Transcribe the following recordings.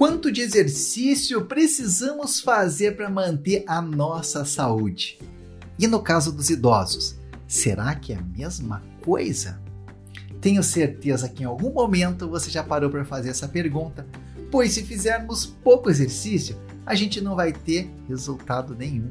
Quanto de exercício precisamos fazer para manter a nossa saúde? E no caso dos idosos, será que é a mesma coisa? Tenho certeza que em algum momento você já parou para fazer essa pergunta, pois se fizermos pouco exercício, a gente não vai ter resultado nenhum.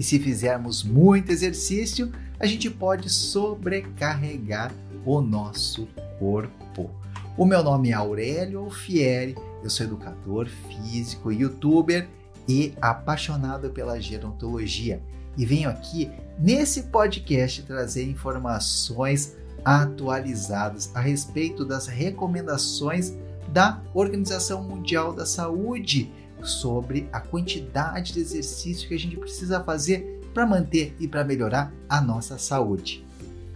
E se fizermos muito exercício, a gente pode sobrecarregar o nosso corpo. O meu nome é Aurélio Alfieri, eu sou educador físico, youtuber e apaixonado pela gerontologia. E venho aqui nesse podcast trazer informações atualizadas a respeito das recomendações da Organização Mundial da Saúde sobre a quantidade de exercício que a gente precisa fazer para manter e para melhorar a nossa saúde.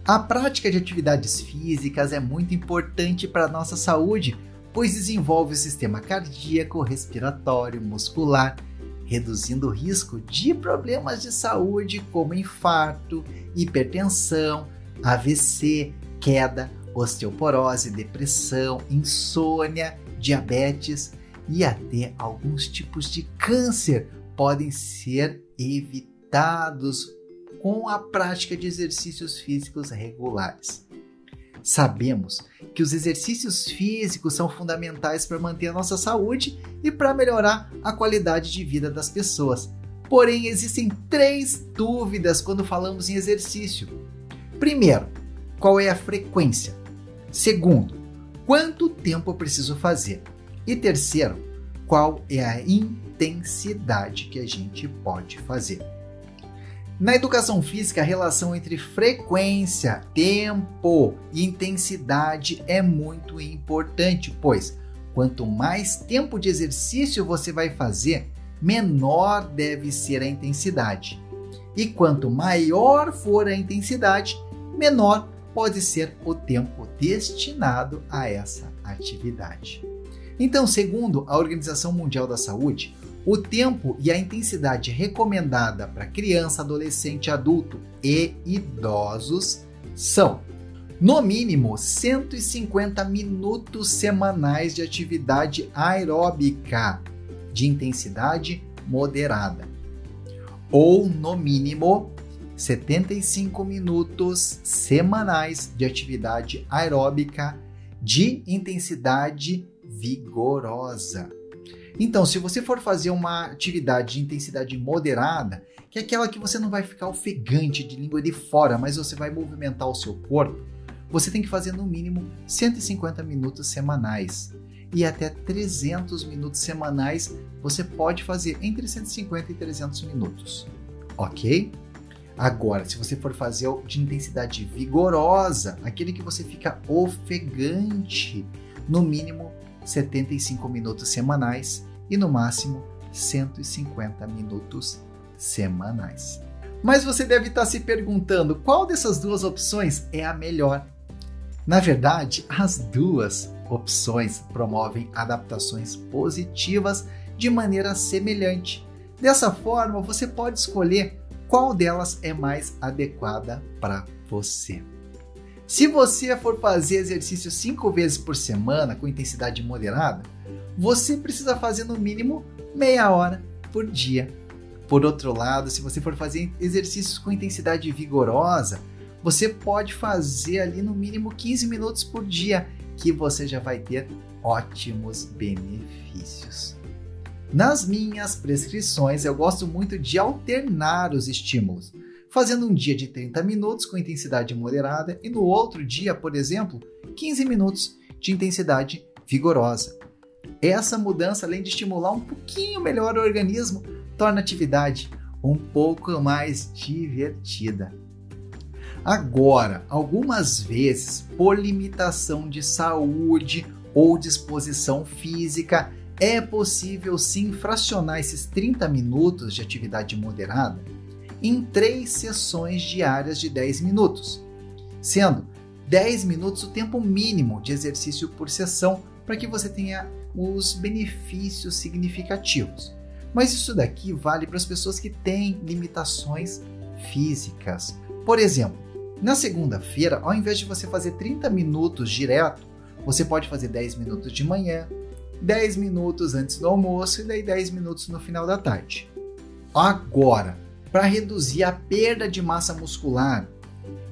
A prática de atividades físicas é muito importante para a nossa saúde, pois desenvolve o sistema cardíaco, respiratório, muscular, reduzindo o risco de problemas de saúde como infarto, hipertensão, AVC, queda, osteoporose, depressão, insônia, diabetes e até alguns tipos de câncer podem ser evitados com a prática de exercícios físicos regulares. Sabemos que os exercícios físicos são fundamentais para manter a nossa saúde e para melhorar a qualidade de vida das pessoas. Porém, existem três dúvidas quando falamos em exercício. Primeiro, qual é a frequência? Segundo, quanto tempo eu preciso fazer? E terceiro, qual é a intensidade que a gente pode fazer? Na educação física, a relação entre frequência, tempo e intensidade é muito importante, pois quanto mais tempo de exercício você vai fazer, menor deve ser a intensidade. E quanto maior for a intensidade, menor pode ser o tempo destinado a essa atividade. Então, segundo a Organização Mundial da Saúde, o tempo e a intensidade recomendada para criança, adolescente, adulto e idosos são, no mínimo, 150 minutos semanais de atividade aeróbica de intensidade moderada, ou no mínimo 75 minutos semanais de atividade aeróbica de intensidade vigorosa. Então, se você for fazer uma atividade de intensidade moderada, que é aquela que você não vai ficar ofegante de língua de fora, mas você vai movimentar o seu corpo, você tem que fazer no mínimo 150 minutos semanais. E até 300 minutos semanais você pode fazer entre 150 e 300 minutos. Ok? Agora, se você for fazer de intensidade vigorosa, aquele que você fica ofegante, no mínimo 75 minutos semanais e no máximo 150 minutos semanais. Mas você deve estar se perguntando qual dessas duas opções é a melhor. Na verdade, as duas opções promovem adaptações positivas de maneira semelhante. Dessa forma, você pode escolher qual delas é mais adequada para você. Se você for fazer exercício cinco vezes por semana com intensidade moderada, você precisa fazer no mínimo meia hora por dia. Por outro lado, se você for fazer exercícios com intensidade vigorosa, você pode fazer ali no mínimo 15 minutos por dia, que você já vai ter ótimos benefícios. Nas minhas prescrições, eu gosto muito de alternar os estímulos, fazendo um dia de 30 minutos com intensidade moderada e no outro dia, por exemplo, 15 minutos de intensidade vigorosa. Essa mudança, além de estimular um pouquinho melhor o organismo, torna a atividade um pouco mais divertida. Agora, algumas vezes, por limitação de saúde ou disposição física, é possível sim fracionar esses 30 minutos de atividade moderada em três sessões diárias de 10 minutos, sendo 10 minutos o tempo mínimo de exercício por sessão para que você tenha os benefícios significativos. Mas isso daqui vale para as pessoas que têm limitações físicas. Por exemplo, na segunda-feira, ao invés de você fazer 30 minutos direto, você pode fazer 10 minutos de manhã, 10 minutos antes do almoço e daí 10 minutos no final da tarde. Agora, para reduzir a perda de massa muscular,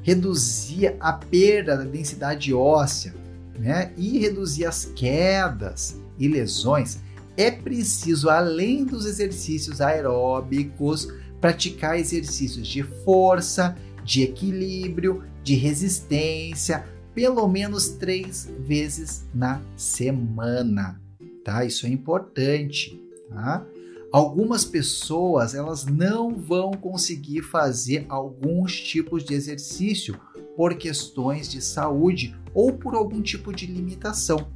reduzir a perda da densidade óssea, né, e reduzir as quedas e lesões, é preciso, além dos exercícios aeróbicos, praticar exercícios de força, de equilíbrio, de resistência, pelo menos três vezes na semana, tá? Isso é importante, tá? Algumas pessoas elas não vão conseguir fazer alguns tipos de exercício por questões de saúde ou por algum tipo de limitação.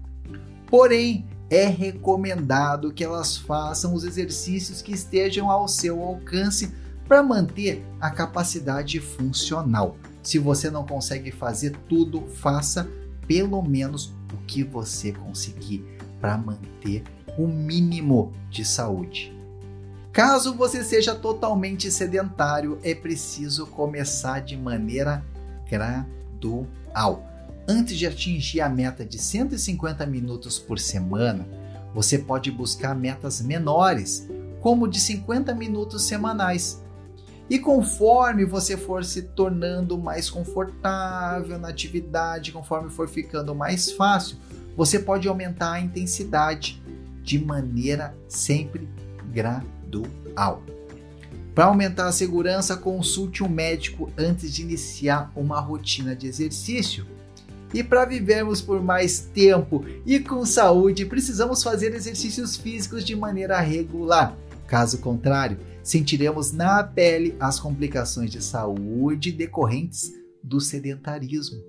Porém, é recomendado que elas façam os exercícios que estejam ao seu alcance para manter a capacidade funcional. Se você não consegue fazer tudo, faça pelo menos o que você conseguir para manter o mínimo de saúde. Caso você seja totalmente sedentário, é preciso começar de maneira gradual antes de atingir a meta de 150 minutos por semana, você pode buscar metas menores, como de 50 minutos semanais. E conforme você for se tornando mais confortável na atividade, conforme for ficando mais fácil, você pode aumentar a intensidade de maneira sempre gradual. Para aumentar a segurança, consulte um médico antes de iniciar uma rotina de exercício e para vivermos por mais tempo e com saúde, precisamos fazer exercícios físicos de maneira regular. Caso contrário, sentiremos na pele as complicações de saúde decorrentes do sedentarismo.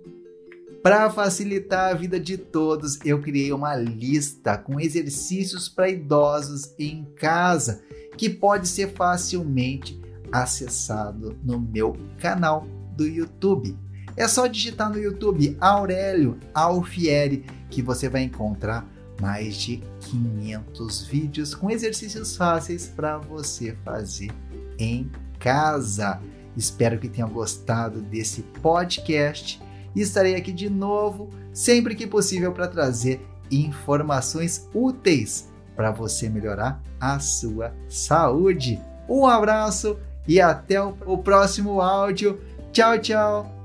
Para facilitar a vida de todos, eu criei uma lista com exercícios para idosos em casa, que pode ser facilmente acessado no meu canal do YouTube. É só digitar no YouTube Aurélio Alfieri que você vai encontrar mais de 500 vídeos com exercícios fáceis para você fazer em casa. Espero que tenham gostado desse podcast e estarei aqui de novo sempre que possível para trazer informações úteis para você melhorar a sua saúde. Um abraço e até o próximo áudio. Tchau, tchau!